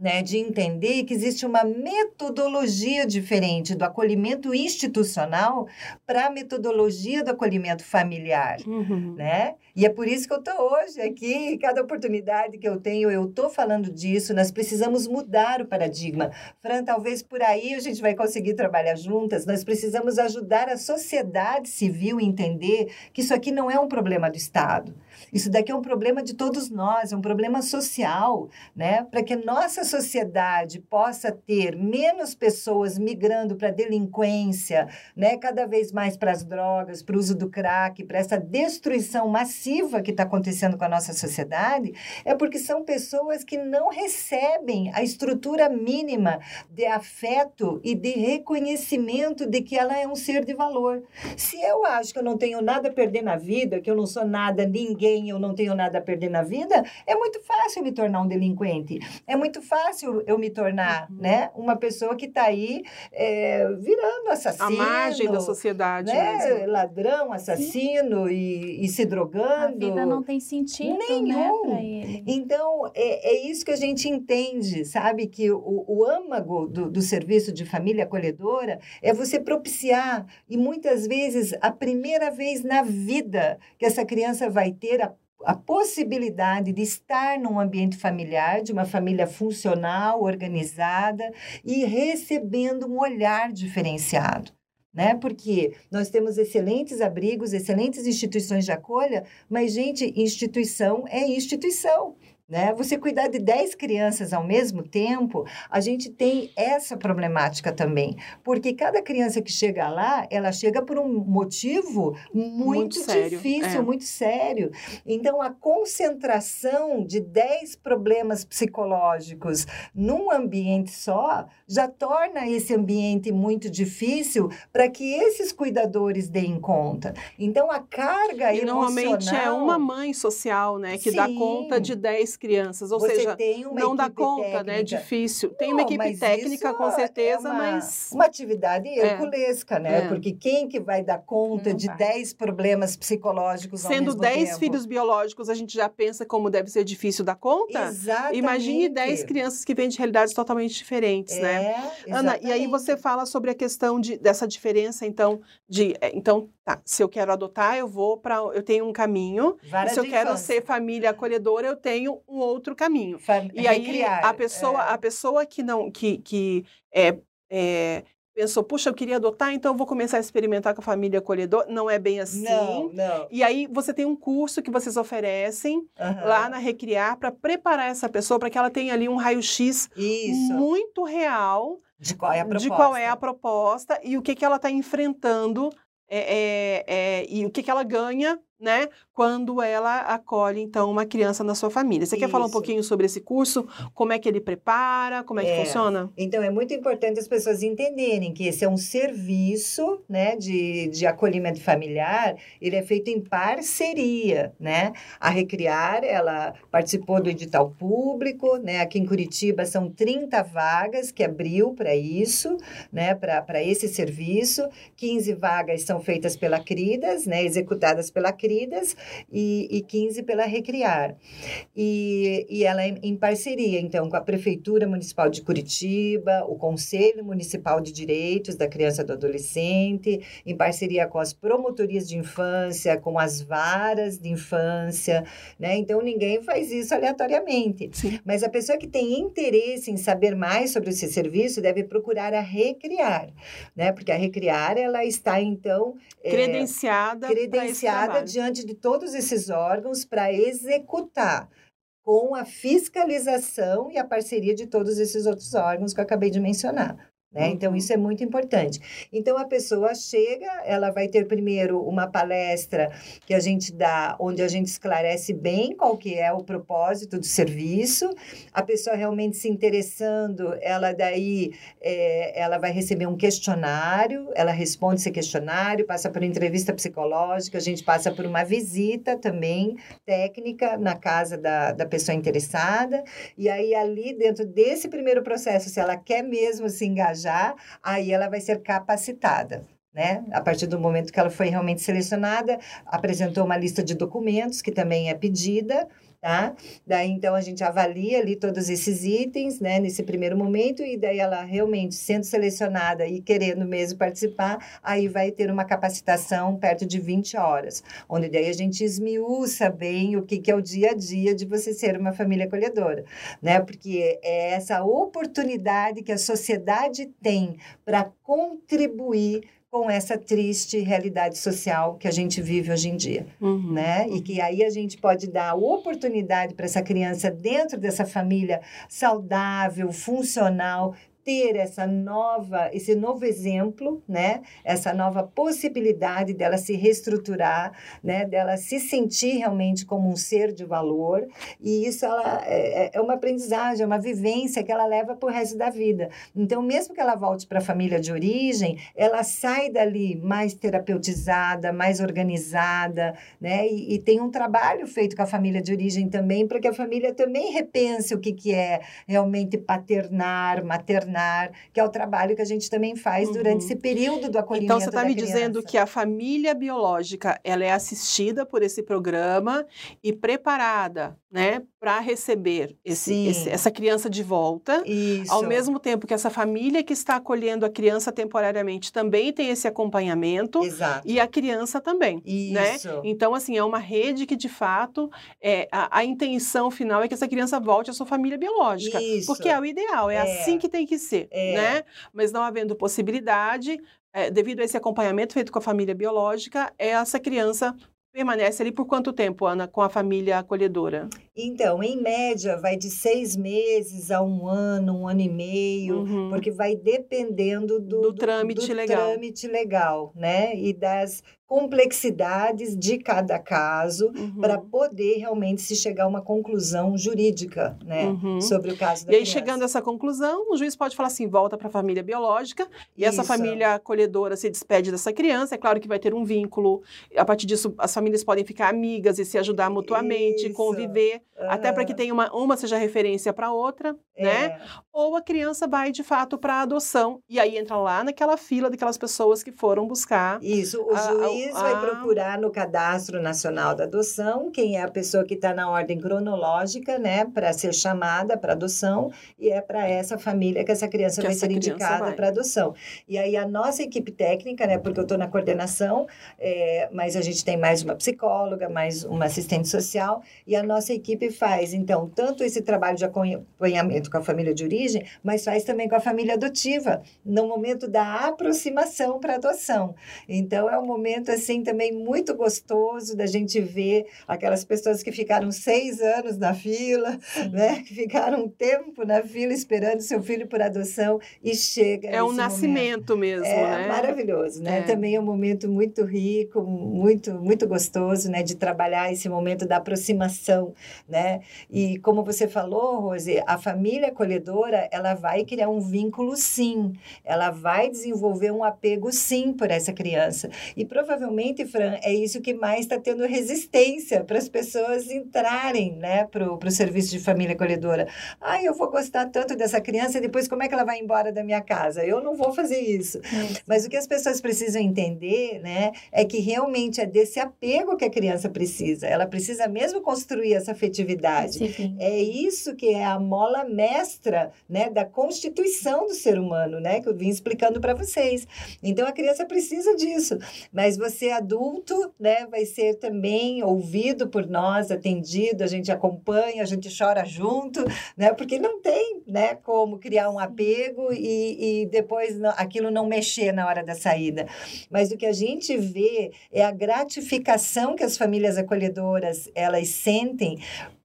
né, de entender que existe uma metodologia diferente do acolhimento institucional para a metodologia do acolhimento familiar, uhum. né? E é por isso que eu estou hoje aqui, cada oportunidade que eu tenho, eu estou falando disso, nós precisamos mudar o paradigma. Fran, talvez por aí a gente vai conseguir trabalhar juntas, nós precisamos ajudar a sociedade civil a entender que isso aqui não é um problema do Estado, isso daqui é um problema de todos nós, é um problema social, né? Para que nossa sociedade possa ter menos pessoas migrando para a delinquência, né? Cada vez mais para as drogas, para o uso do crack, para essa destruição massiva que está acontecendo com a nossa sociedade, é porque são pessoas que não recebem a estrutura mínima de afeto e de reconhecimento de que ela é um ser de valor. Se eu acho que eu não tenho nada a perder na vida, que eu não sou nada, ninguém, eu não tenho nada a perder na vida, é muito fácil me tornar um delinquente. É muito fácil eu me tornar, uhum. né, uma pessoa que está aí é, virando assassino. A margem da sociedade né? Mesmo. Ladrão, assassino e, e, se drogando. A vida não tem sentido, né, Nenhum. né, ele. Então, é, é isso que a gente entende, sabe? Que o, o âmago do, do serviço de família acolhedora é você propiciar, e muitas vezes, a primeira vez na vida que essa criança vai ter a a possibilidade de estar num ambiente familiar, de uma família funcional, organizada e recebendo um olhar diferenciado. Né? Porque nós temos excelentes abrigos, excelentes instituições de acolha, mas, gente, instituição é instituição. Né? Você cuidar de 10 crianças ao mesmo tempo, a gente tem essa problemática também. Porque cada criança que chega lá, ela chega por um motivo muito, muito difícil, é. muito sério. Então, a concentração de 10 problemas psicológicos num ambiente só já torna esse ambiente muito difícil para que esses cuidadores deem conta. Então, a carga e emocional... normalmente é uma mãe social, né, que Sim. dá conta de 10 crianças, ou Você seja, não dá conta, técnica. né? É difícil. Tem não, uma equipe técnica, com certeza, é uma, mas. Uma atividade é. herculesca, é. né? É. Porque quem que vai dar conta não de 10 problemas psicológicos Sendo 10 filhos biológicos, a gente já pensa como deve ser difícil dar conta? Exatamente. Imagine 10 crianças que vêm de realidades totalmente diferentes, né? é, né? Ana, e aí você fala sobre a questão de, dessa diferença, então, de. É, então, tá, se eu quero adotar, eu vou para. Eu tenho um caminho. se eu quero infância. ser família acolhedora, eu tenho um outro caminho. Fam e aí a pessoa, é. a pessoa que não que, que é, é, pensou, puxa, eu queria adotar, então eu vou começar a experimentar com a família acolhedora. Não é bem assim. Não, não. E aí você tem um curso que vocês oferecem uhum. lá na Recriar para preparar essa pessoa para que ela tenha ali um raio-x muito real de qual é a proposta, de qual é a proposta e o que, que ela está enfrentando é, é, é, e o que, que ela ganha né, quando ela acolhe, então, uma criança na sua família. Você Isso. quer falar um pouquinho sobre esse curso? Como é que ele prepara? Como é, é, que funciona? Então, é muito importante as pessoas entenderem que esse é um serviço, né, de, de acolhimento familiar, ele é feito em parceria, né? A Recriar, ela participou do edital público, né? Aqui em Curitiba são 30 vagas que abriu para isso, né, para esse serviço. 15 vagas são feitas pela CRIDAS, né, executadas pela CRIDAS, e, e 15 pela Recriar. E, e ela é em parceria, então, com a Prefeitura Municipal de Curitiba, o Conselho Municipal de Direitos da Criança e do Adolescente, em parceria com as promotorias de infância, com as varas de infância, né? Então, ninguém faz isso aleatoriamente. Sim. Mas a pessoa que tem interesse em saber mais sobre esse serviço deve procurar a Recriar, né? Porque a Recriar, ela está, então... Credenciada, é, credenciada diante de todos esses órgãos para executar com a fiscalização e a parceria de todos esses outros órgãos que eu acabei de mencionar. Né? Então, Uhum. isso é muito importante. Então, a pessoa chega, ela vai ter primeiro uma palestra que a gente dá, onde a gente esclarece bem qual que é o propósito do serviço. A pessoa realmente se interessando, ela daí, é, ela vai receber um questionário, ela responde esse questionário, passa por entrevista psicológica, a gente passa por uma visita também técnica na casa da, da pessoa interessada. E aí, ali, dentro desse primeiro processo, se ela quer mesmo se engajar, aí ela vai ser capacitada. Né? A partir do momento que ela foi realmente selecionada, apresentou uma lista de documentos que também é pedida, tá? Daí então a gente avalia ali todos esses itens, né, nesse primeiro momento e daí ela realmente sendo selecionada e querendo mesmo participar, aí vai ter uma capacitação perto de 20 horas, onde daí a gente esmiuça bem o que que é o dia a dia de você ser uma família acolhedora, né? Porque é essa oportunidade que a sociedade tem para contribuir com essa triste realidade social que a gente vive hoje em dia Uhum. né? E que aí a gente pode dar oportunidade para essa criança dentro dessa família saudável, funcional, ter essa nova, esse novo exemplo, né? Essa nova possibilidade dela se reestruturar, né? Dela se sentir realmente como um ser de valor. E isso ela é, é uma aprendizagem, é uma vivência que ela leva para o resto da vida. Então, mesmo que ela volte para a família de origem, ela sai dali mais terapeutizada, mais organizada, né? E, e tem um trabalho feito com a família de origem também, para que a família também repense o que, que é realmente paternar, maternar, que é o trabalho que a gente também faz Uhum. durante esse período do acolhimento Então, você está me dizendo criança. que a família biológica ela é assistida por esse programa e preparada né, para receber esse, esse- essa criança de volta. Isso. Ao mesmo tempo que essa família que está acolhendo a criança temporariamente também tem esse acompanhamento Exato. e a criança também. né? Isso. Então, assim, é uma rede que, de fato, é, a, a intenção final é que essa criança volte à sua família biológica. Isso. Porque é o ideal, é, É. assim que tem que ser, É. né? Mas não havendo possibilidade, é, devido a esse acompanhamento feito com a família biológica, é essa criança permanece ali por quanto tempo, Ana, com a família acolhedora? Então, em média, vai de seis meses a um ano, um ano e meio, Uhum. porque vai dependendo do, Do trâmite do legal. trâmite legal, né? E das complexidades de cada caso, Uhum. para poder realmente se chegar a uma conclusão jurídica, né? Uhum. Sobre o caso da E aí, criança. chegando a essa conclusão, o juiz pode falar assim: volta para a família biológica, e essa Isso. família acolhedora se despede dessa criança. É claro que vai ter um vínculo, a partir disso, as famílias podem ficar amigas e se ajudar mutuamente, Isso. conviver, até para que Ah, tenha uma, uma seja referência para outra, né? é. Ou a criança vai de fato para adoção, e aí entra lá naquela fila daquelas pessoas que foram buscar. Isso, o A- a- juiz vai a- procurar no Cadastro Nacional da Adoção quem é a pessoa que está na ordem cronológica, né, para ser chamada para adoção, e é para essa família que essa criança Que vai essa ser criança indicada para adoção. E aí a nossa equipe técnica, né, porque eu estou na coordenação, é, mas a gente tem mais uma psicóloga, mais uma assistente social, e a nossa equipe faz, então, tanto esse trabalho de acompanhamento com a família de origem, mas faz também com a família adotiva, no momento da aproximação para adoção. Então é um momento assim também muito gostoso da gente ver aquelas pessoas que ficaram seis anos na fila, Sim. né? Que ficaram um tempo na fila esperando seu filho por adoção e chega. É um nascimento mesmo. É né? maravilhoso, né? É. Também é um momento muito rico, muito muito gostoso, né? De trabalhar esse momento da aproximação, né? E como você falou, Rose, a família acolhedora, ela vai criar um vínculo sim. Ela vai desenvolver um apego sim por essa criança. E provavelmente, Fran, é isso que mais está tendo resistência para as pessoas entrarem, né, para o serviço de família acolhedora. Ah, eu vou gostar tanto dessa criança, e depois como é que ela vai embora da minha casa? Eu não vou fazer isso. Isso. Mas o que as pessoas precisam entender, né, é que realmente é desse apego que a criança precisa. Ela precisa mesmo construir essa afetividade. Esse vínculo. É isso que é a mola mestra, né, da constituição do ser humano, né, que eu vim explicando para vocês. Então a criança precisa disso, mas você adulto, né, vai ser também ouvido por nós, atendido, a gente acompanha, a gente chora junto, né, porque não tem, né, como criar um apego e, e depois não- aquilo não mexer na hora da saída. Mas o que a gente vê é a gratificação que as famílias acolhedoras elas sentem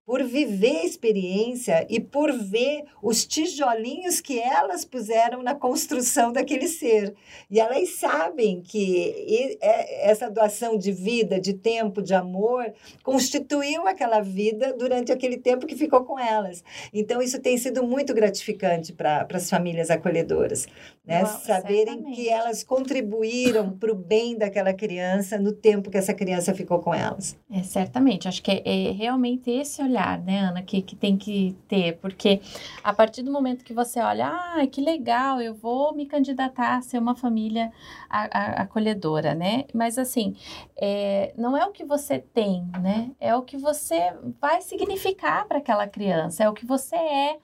por viver a experiência e por ver os tijolinhos que elas puseram na construção daquele ser. E elas sabem que é, essa doação de vida, de tempo, de amor, constituiu aquela vida durante aquele tempo que ficou com elas. Então, isso tem sido muito gratificante para as famílias acolhedoras. Né? Saberem certamente. que elas contribuíram <laughs> para o bem daquela criança no tempo que essa criança ficou com elas. É, certamente. Acho que é, é realmente esse olhar olhar, né, Ana, que, que tem que ter, porque a partir do momento que você olha, ah, que legal, eu vou me candidatar a ser uma família a, a, acolhedora, né? Mas assim, é, não é o que você tem, né? É o que você vai significar para aquela criança, é o que você é,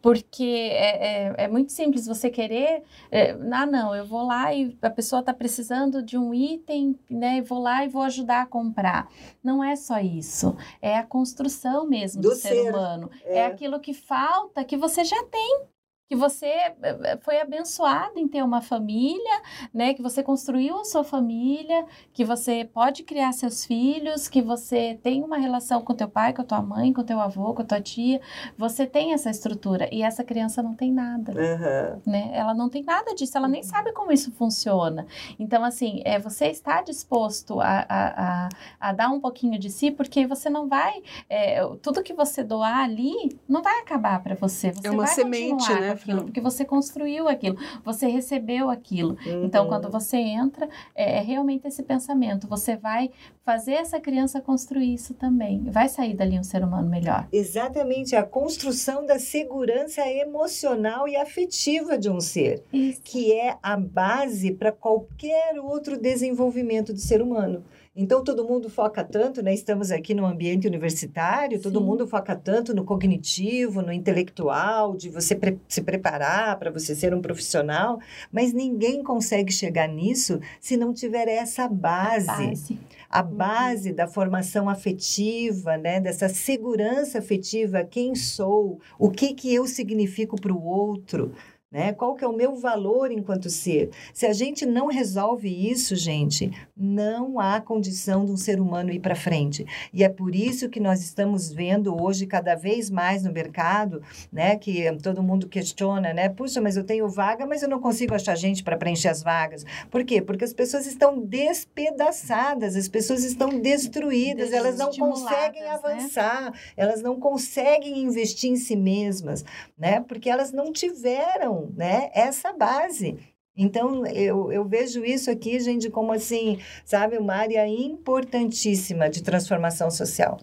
porque é, é, é muito simples você querer, é, ah, não, eu vou lá e a pessoa está precisando de um item, né? vou lá e vou ajudar a comprar. Não é só isso, é a construção mesmo do, do ser, ser, humano. É. é aquilo que falta que você já tem que você eh, eh, foi abençoado em ter uma família, né? Que você construiu a sua família, que você pode criar seus filhos, que você tem uma relação com teu pai, com a tua mãe, com teu avô, com a tua tia. Você tem essa estrutura e essa criança não tem nada, uhum. né? Ela não tem nada disso, ela nem uhum. sabe como isso funciona. Então, assim, é você está disposto a, a, a, a dar um pouquinho de si, porque você não vai, é, tudo que você doar ali não vai acabar para você. Você é uma semente, né? Aquilo, porque você construiu aquilo, você recebeu aquilo. Uhum. Então, quando você entra, é, é, realmente esse pensamento. Você vai fazer essa criança construir isso também. Vai sair dali um ser humano melhor. Exatamente, a construção da segurança emocional e afetiva de um ser, isso. que é a base para qualquer outro desenvolvimento do ser humano. Então, todo mundo foca tanto, né? Estamos aqui no ambiente universitário, todo Sim. mundo foca tanto no cognitivo, no intelectual, de você pre se preparar para você ser um profissional, mas ninguém consegue chegar nisso se não tiver essa base. base. A uhum. base da formação afetiva, né? Dessa segurança afetiva, quem sou, o que, que eu significo para o outro. Né? Qual que é o meu valor enquanto ser? Se a gente não resolve isso, gente, não há condição de um ser humano ir para frente. E é por isso que nós estamos vendo hoje cada vez mais no mercado, né, que todo mundo questiona, né? Puxa, mas eu tenho vaga, mas eu não consigo achar gente para preencher as vagas. Por quê? Porque as pessoas estão despedaçadas, as pessoas estão destruídas, elas não conseguem né? avançar, né? elas não conseguem investir em si mesmas, né? Porque elas não tiveram né, essa base. Então, eu, eu vejo isso aqui, gente, como assim, sabe, uma área importantíssima de transformação social.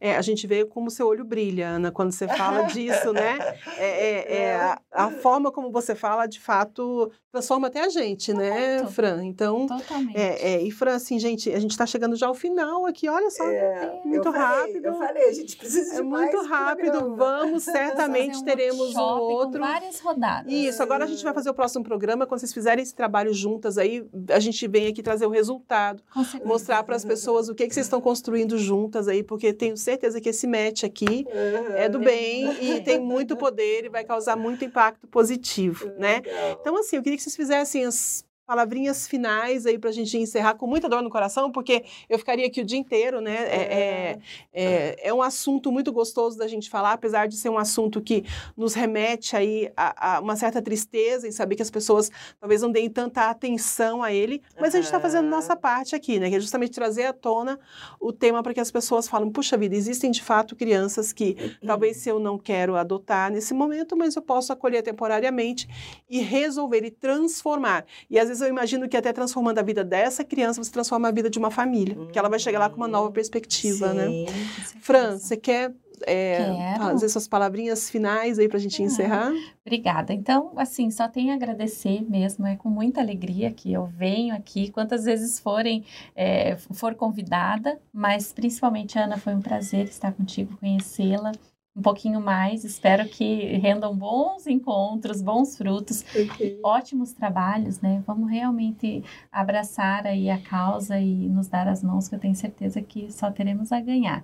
É, a gente vê como seu olho brilha, Ana, quando você fala disso, né? É, é, é a, a, forma como você fala, de fato, transforma até a gente, né, Fran? Então, Totalmente. É, é, e Fran, assim, gente, a gente está chegando já ao final aqui, olha só, é, muito eu falei, rápido. Eu falei, a gente precisa de É muito rápido, programa. vamos, <laughs> certamente um teremos um outro. várias rodadas. Isso, agora a gente vai fazer o próximo programa, quando vocês fizerem esse trabalho juntas aí, a gente vem aqui trazer o resultado, mostrar para as pessoas o que, que vocês estão construindo juntas aí, porque tenho certeza que esse match aqui uhum. é do bem e <laughs> tem muito poder e vai causar muito impacto positivo, né? Então, assim, eu queria que vocês fizessem as palavrinhas finais aí para a gente encerrar com muita dor no coração, porque eu ficaria aqui o dia inteiro, né? É, é, é, é, um assunto muito gostoso da gente falar, apesar de ser um assunto que nos remete aí a, a uma certa tristeza em saber que as pessoas talvez não deem tanta atenção a ele, mas a gente está fazendo nossa parte aqui, né? Que é justamente trazer à tona o tema para que as pessoas falem, puxa vida, existem de fato crianças que talvez se eu não quero adotar nesse momento, mas eu posso acolher temporariamente e resolver e transformar. E às vezes eu imagino que até transformando a vida dessa criança, você transforma a vida de uma família. Uhum. Que ela vai chegar lá com uma nova perspectiva, né? Sim, né? Fran, você quer é, fazer suas palavrinhas finais aí para a gente encerrar? Obrigada. Então, assim, só tenho a agradecer mesmo. É com muita alegria que eu venho aqui, quantas vezes forem, é, for convidada, mas principalmente, Ana, foi um prazer estar contigo, conhecê-la um pouquinho mais. Espero que rendam bons encontros, bons frutos, okay. ótimos trabalhos, né? Vamos realmente abraçar aí a causa e nos dar as mãos, que eu tenho certeza que só teremos a ganhar.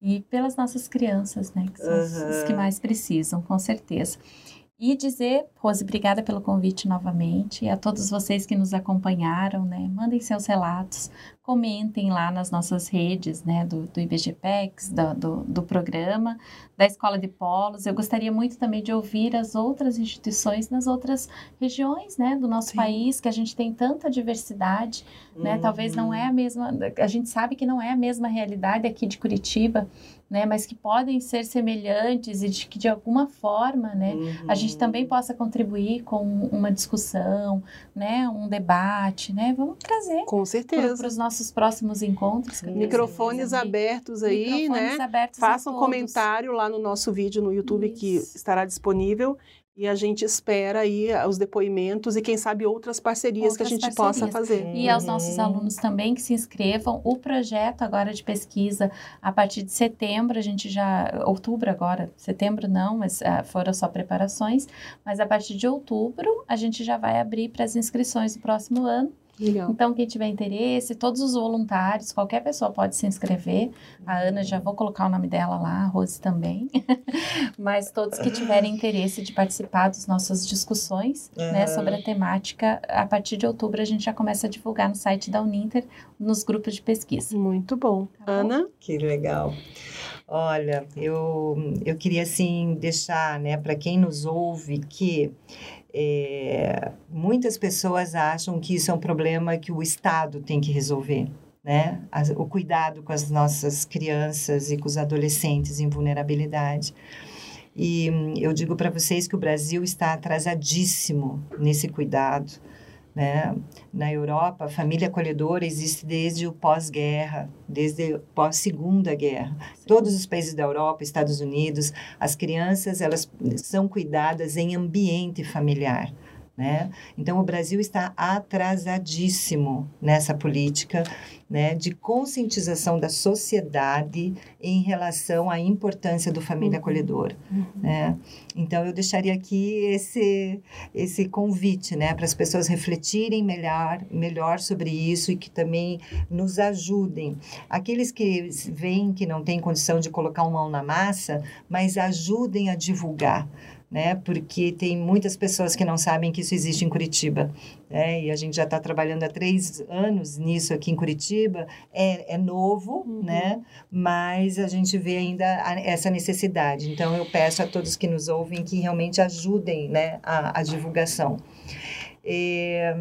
E pelas nossas crianças, né? Que são uhum. os que mais precisam, com certeza. E dizer, Rose, obrigada pelo convite novamente. E a todos vocês que nos acompanharam, né? Mandem seus relatos, comentem lá nas nossas redes, né, do, do IBGPEX, do, do, do, programa, da Escola de Polos. Eu gostaria muito também de ouvir as outras instituições nas outras regiões, né, do nosso Sim. país, que a gente tem tanta diversidade, né, uhum. talvez não é a mesma, a gente sabe que não é a mesma realidade aqui de Curitiba, né, mas que podem ser semelhantes e de que de alguma forma, né, uhum. a gente uhum. também possa contribuir com uma discussão, né, um debate, né, vamos trazer com certeza para os nossos próximos encontros. Microfones abertos aí, Microfones né? Abertos Faça um comentário lá no nosso vídeo no YouTube Isso. que estará disponível e a gente espera aí os depoimentos e quem sabe outras parcerias outras que a gente parcerias. possa fazer. E aos nossos alunos também que se inscrevam. O projeto agora de pesquisa, a partir de setembro, a gente já, outubro agora, setembro não, mas uh, foram só preparações, mas a partir de outubro a gente já vai abrir para as inscrições do próximo ano. Legal. Então, quem tiver interesse, todos os voluntários, qualquer pessoa pode se inscrever. A Ana, já vou colocar o nome dela lá, a Rose também. <laughs> Mas todos que tiverem interesse de participar das nossas discussões uhum. né, sobre a temática, a partir de outubro a gente já começa a divulgar no site da Uninter, nos grupos de pesquisa. Muito bom. Tá Ana? Bom? Que legal. Olha, eu, eu queria assim deixar, né, para quem nos ouve que é, muitas pessoas acham que isso é um problema que o Estado tem que resolver. Né? o cuidado com as nossas crianças e com os adolescentes em vulnerabilidade. E hum, eu digo para vocês que o Brasil está atrasadíssimo nesse cuidado. Né? Na Europa, a família acolhedora existe desde o pós-guerra, desde pós-segunda guerra. Sim. Todos os países da Europa, Estados Unidos, as crianças elas são cuidadas em ambiente familiar. Né? Então, o Brasil está atrasadíssimo nessa política né, de conscientização da sociedade em relação à importância do família uhum. acolhedora. Uhum. Né? Então, eu deixaria aqui esse, esse convite né, para as pessoas refletirem melhor, melhor sobre isso e que também nos ajudem. Aqueles que veem que não têm condição de colocar uma mão na massa, mas ajudem a divulgar né? Porque tem muitas pessoas que não sabem que isso existe em Curitiba, né? E a gente já está trabalhando há três anos nisso aqui em Curitiba. É, é novo, uhum. né? Mas a gente vê ainda essa necessidade. Então, eu peço a todos que nos ouvem que realmente ajudem, né? A, a divulgação. É,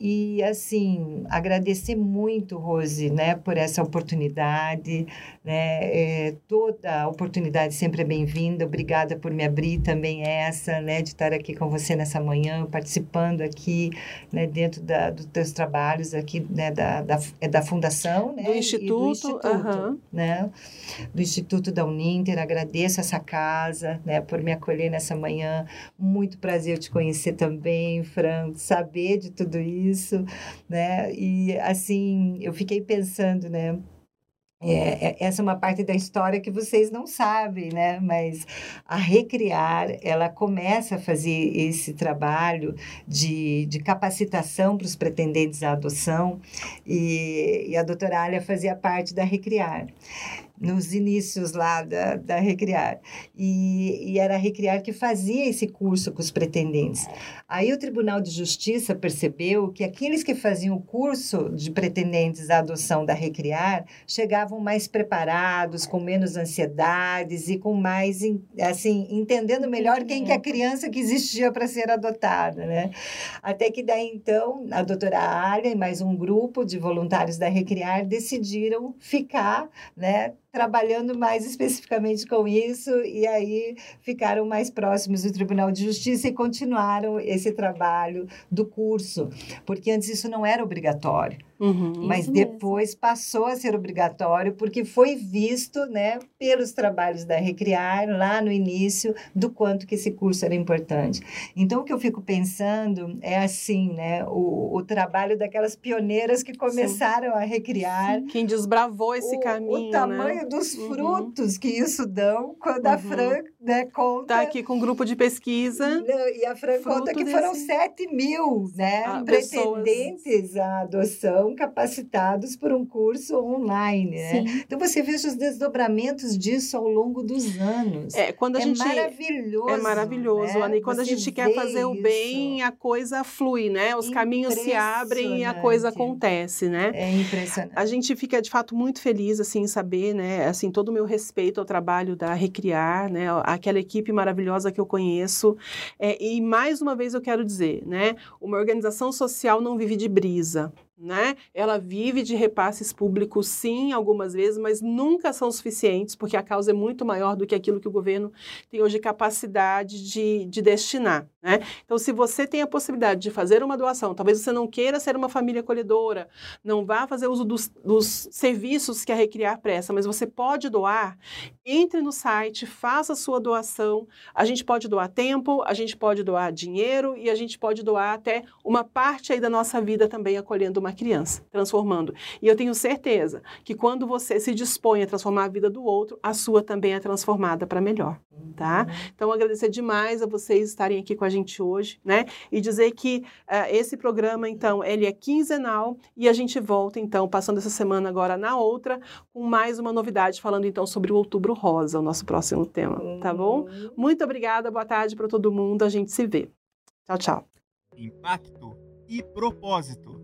e assim, agradecer muito, Rose, né, por essa oportunidade, né, é, toda oportunidade sempre é bem-vinda, obrigada por me abrir também essa, né, de estar aqui com você nessa manhã, participando aqui, né, dentro da, dos teus trabalhos aqui, né, da, da, é da Fundação, né, do Instituto, do Instituto, né, do Instituto da Uninter, agradeço essa casa, né, por me acolher nessa manhã, muito prazer te conhecer também, Fran, saber de tudo isso, né? E assim, eu fiquei pensando, né? É, é, essa é uma parte da história que vocês não sabem, né? Mas a Recriar, ela começa a fazer esse trabalho de, de capacitação para os pretendentes à adoção e, e a doutora Alia fazia parte da Recriar nos inícios lá da, da Recriar. E, e, era a Recriar que fazia esse curso com os pretendentes. Aí o Tribunal de Justiça percebeu que aqueles que faziam o curso de pretendentes à adoção da Recriar chegavam mais preparados, com menos ansiedades e com mais, assim, entendendo melhor quem que é a criança que existia para ser adotada, né? Até que daí, então, a doutora Alia e mais um grupo de voluntários da Recriar decidiram ficar, né, trabalhando mais especificamente com isso e aí ficaram mais próximos do Tribunal de Justiça e continuaram esse trabalho do curso, porque antes isso não era obrigatório. Uhum, mas depois passou a ser obrigatório porque foi visto, né, pelos trabalhos da Recriar lá no início do quanto que esse curso era importante. Então o que eu fico pensando é assim, né, o, o trabalho daquelas pioneiras que começaram Sim. a recriar. Quem desbravou esse o, caminho, o tamanho né? dos uhum. frutos que isso dão quando uhum. a Fran né, conta. Está aqui com um grupo de pesquisa. e a Fran conta que desse... foram 7 mil, né, ah, pretendentes pessoas. à adoção são capacitados por um curso online, né? Então você veja os desdobramentos disso ao longo dos anos. É, quando a é gente maravilhoso. É maravilhoso, né? Ana. E quando você a gente quer fazer o bem, a coisa flui, né? Os caminhos se abrem e a coisa acontece, né? É impressionante. A gente fica de fato muito feliz assim em saber, né? Assim, todo o meu respeito ao trabalho da Recriar, né? Aquela equipe maravilhosa que eu conheço. É, e mais uma vez eu quero dizer, né? Uma organização social não vive de brisa né? Ela vive de repasses públicos, sim, algumas vezes, mas nunca são suficientes, porque a causa é muito maior do que aquilo que o governo tem hoje capacidade de, de destinar, né? Então, se você tem a possibilidade de fazer uma doação, talvez você não queira ser uma família acolhedora, não vá fazer uso dos, dos serviços que a Recriar presta, mas você pode doar, entre no site, faça a sua doação. A gente pode doar tempo, a gente pode doar dinheiro e a gente pode doar até uma parte aí da nossa vida também acolhendo uma criança, transformando. E eu tenho certeza que quando você se dispõe a transformar a vida do outro, a sua também é transformada para melhor, tá? Uhum. Então, agradecer demais a vocês estarem aqui com a gente hoje, né? E dizer que uh, esse programa, então, ele é quinzenal e a gente volta, então, passando essa semana agora na outra, com mais uma novidade, falando, então, sobre o Outubro Rosa, o nosso próximo tema, tá bom? Uhum. Muito obrigada, boa tarde para todo mundo, a gente se vê. Tchau, tchau. Impacto e propósito.